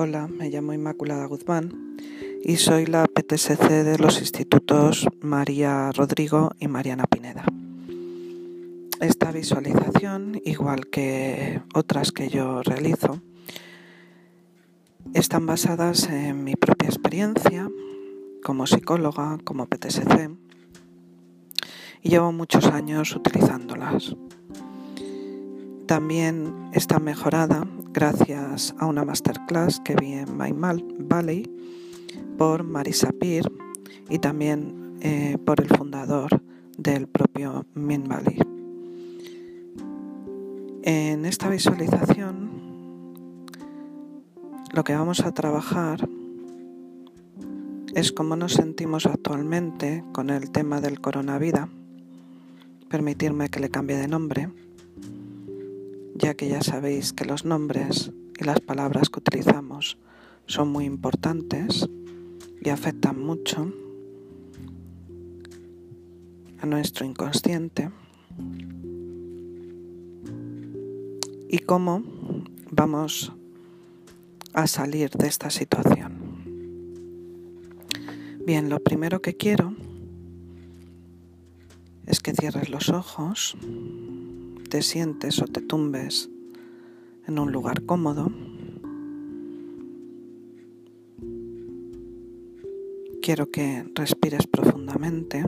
Hola, me llamo Inmaculada Guzmán y soy la PTSC de los institutos María Rodrigo y Mariana Pineda. Esta visualización, igual que otras que yo realizo, están basadas en mi propia experiencia como psicóloga, como PTSC, y llevo muchos años utilizándolas. También está mejorada gracias a una masterclass que vi en My por Marisa Peer y también eh, por el fundador del propio Min Valley. En esta visualización lo que vamos a trabajar es cómo nos sentimos actualmente con el tema del coronavirus. Permitirme que le cambie de nombre ya que ya sabéis que los nombres y las palabras que utilizamos son muy importantes y afectan mucho a nuestro inconsciente y cómo vamos a salir de esta situación. Bien, lo primero que quiero es que cierres los ojos te sientes o te tumbes en un lugar cómodo. Quiero que respires profundamente.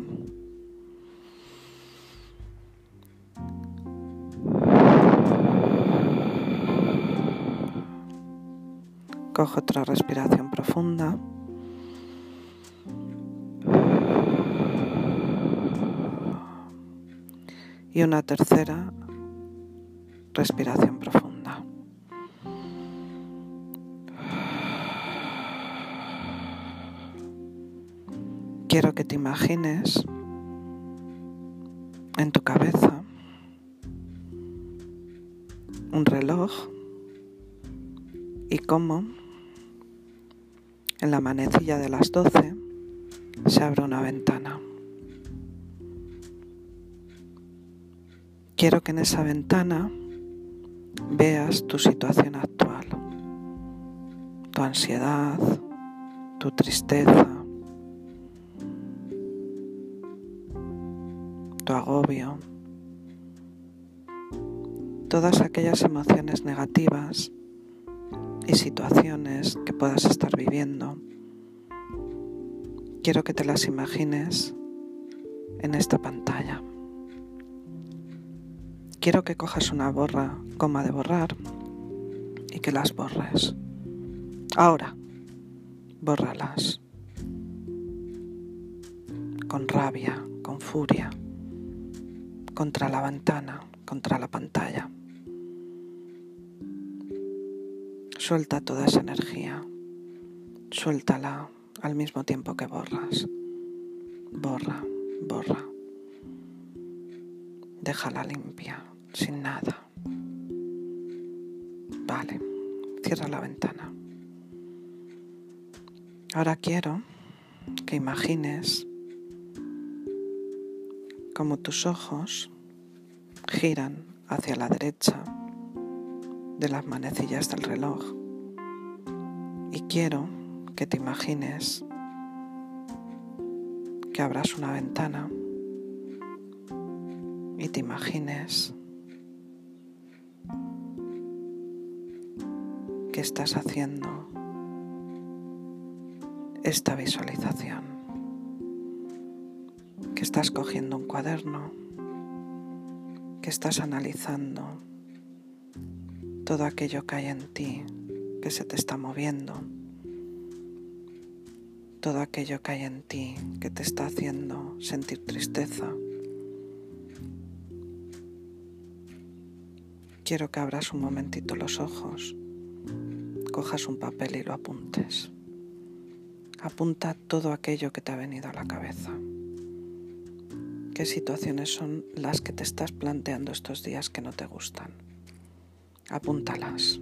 Coge otra respiración profunda. Y una tercera respiración profunda. Quiero que te imagines en tu cabeza un reloj y cómo en la manecilla de las 12 se abre una ventana. Quiero que en esa ventana veas tu situación actual, tu ansiedad, tu tristeza, tu agobio, todas aquellas emociones negativas y situaciones que puedas estar viviendo. Quiero que te las imagines en esta pantalla. Quiero que cojas una borra, goma de borrar, y que las borres. Ahora, bórralas. Con rabia, con furia, contra la ventana, contra la pantalla. Suelta toda esa energía. Suéltala al mismo tiempo que borras. Borra, borra. Déjala limpia sin nada. Vale, cierra la ventana. Ahora quiero que imagines cómo tus ojos giran hacia la derecha de las manecillas del reloj. Y quiero que te imagines que abras una ventana y te imagines estás haciendo esta visualización, que estás cogiendo un cuaderno, que estás analizando todo aquello que hay en ti, que se te está moviendo, todo aquello que hay en ti que te está haciendo sentir tristeza. Quiero que abras un momentito los ojos cojas un papel y lo apuntes. Apunta todo aquello que te ha venido a la cabeza. ¿Qué situaciones son las que te estás planteando estos días que no te gustan? Apúntalas.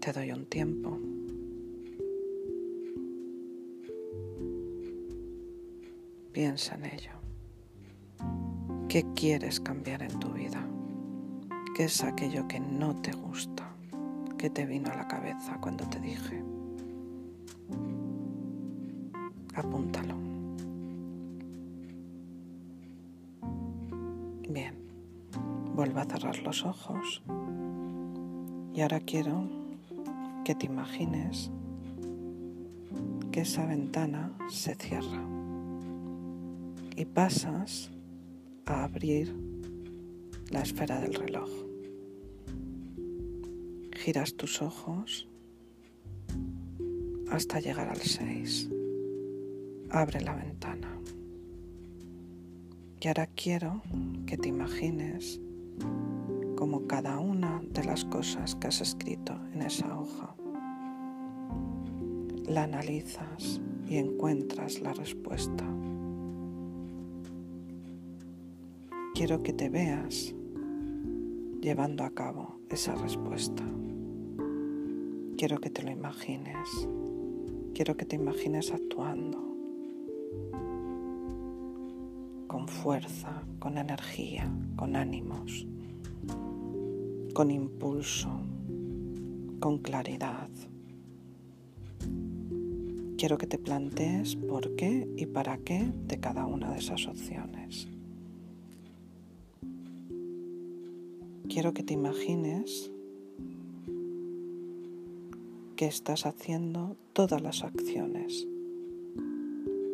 Te doy un tiempo. Piensa en ello. ¿Qué quieres cambiar en tu vida? ¿Qué es aquello que no te gusta? ¿Qué te vino a la cabeza cuando te dije? Apúntalo. Bien, vuelve a cerrar los ojos y ahora quiero que te imagines que esa ventana se cierra y pasas a abrir la esfera del reloj. Giras tus ojos hasta llegar al 6. Abre la ventana. Y ahora quiero que te imagines como cada una de las cosas que has escrito en esa hoja la analizas y encuentras la respuesta. Quiero que te veas llevando a cabo esa respuesta. Quiero que te lo imagines. Quiero que te imagines actuando con fuerza, con energía, con ánimos, con impulso, con claridad. Quiero que te plantees por qué y para qué de cada una de esas opciones. Quiero que te imagines que estás haciendo todas las acciones,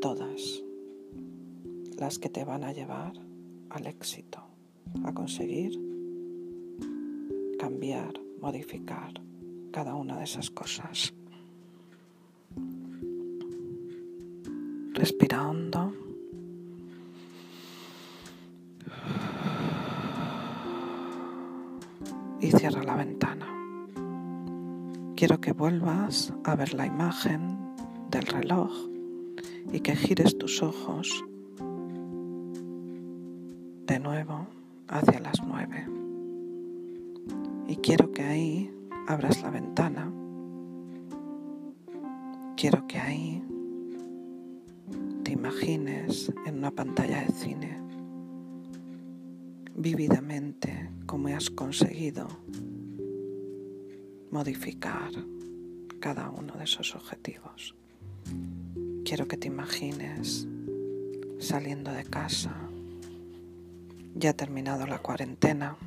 todas las que te van a llevar al éxito, a conseguir cambiar, modificar cada una de esas cosas. Respira hondo. Cierra la ventana. Quiero que vuelvas a ver la imagen del reloj y que gires tus ojos de nuevo hacia las nueve. Y quiero que ahí abras la ventana. Quiero que ahí imagines en una pantalla de cine vívidamente cómo has conseguido modificar cada uno de esos objetivos. Quiero que te imagines saliendo de casa, ya terminado la cuarentena.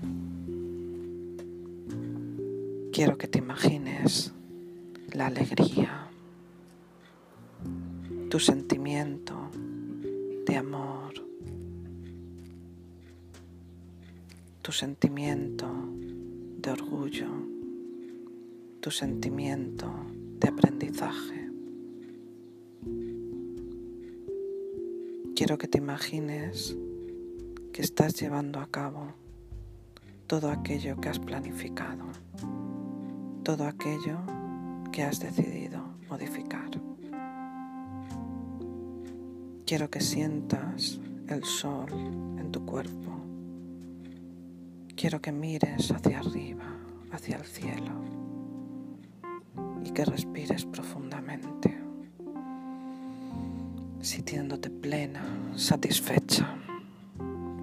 Quiero que te imagines la alegría, tu sentimiento de amor, tu sentimiento de orgullo, tu sentimiento de aprendizaje. Quiero que te imagines que estás llevando a cabo todo aquello que has planificado, todo aquello que has decidido modificar. Quiero que sientas el sol en tu cuerpo. Quiero que mires hacia arriba, hacia el cielo y que respires profundamente, sintiéndote plena, satisfecha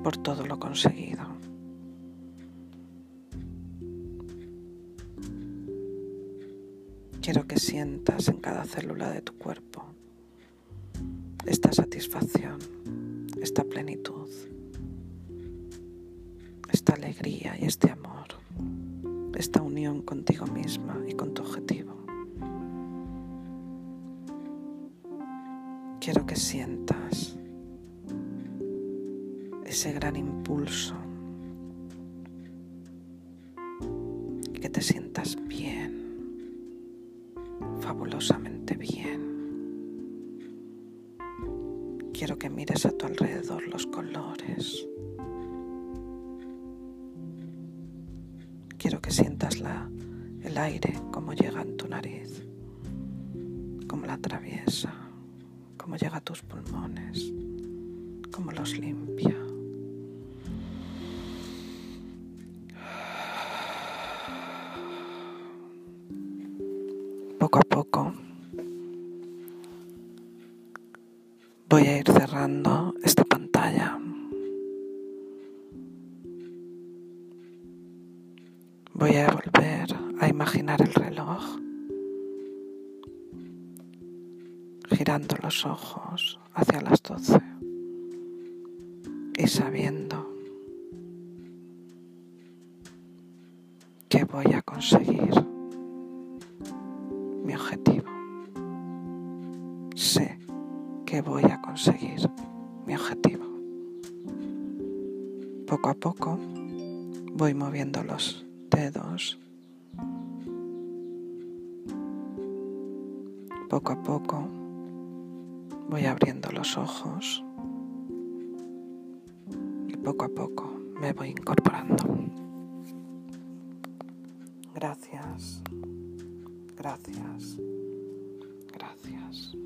por todo lo conseguido. Quiero que sientas en cada célula de tu cuerpo esta satisfacción, esta plenitud, esta alegría y este amor, esta unión contigo misma y con tu objetivo. Quiero que sientas ese gran impulso, que te sientas bien, fabulosamente bien. Quiero que mires a tu alrededor los colores. Que sientas la, el aire como llega en tu nariz, como la atraviesa, como llega a tus pulmones, como los limpia. Poco a poco voy a ir Voy a volver a imaginar el reloj, girando los ojos hacia las doce y sabiendo que voy a conseguir mi objetivo. Sé que voy a conseguir mi objetivo. Poco a poco voy moviendo los dedos. Poco a poco voy abriendo los ojos y poco a poco me voy incorporando. Gracias, gracias, gracias.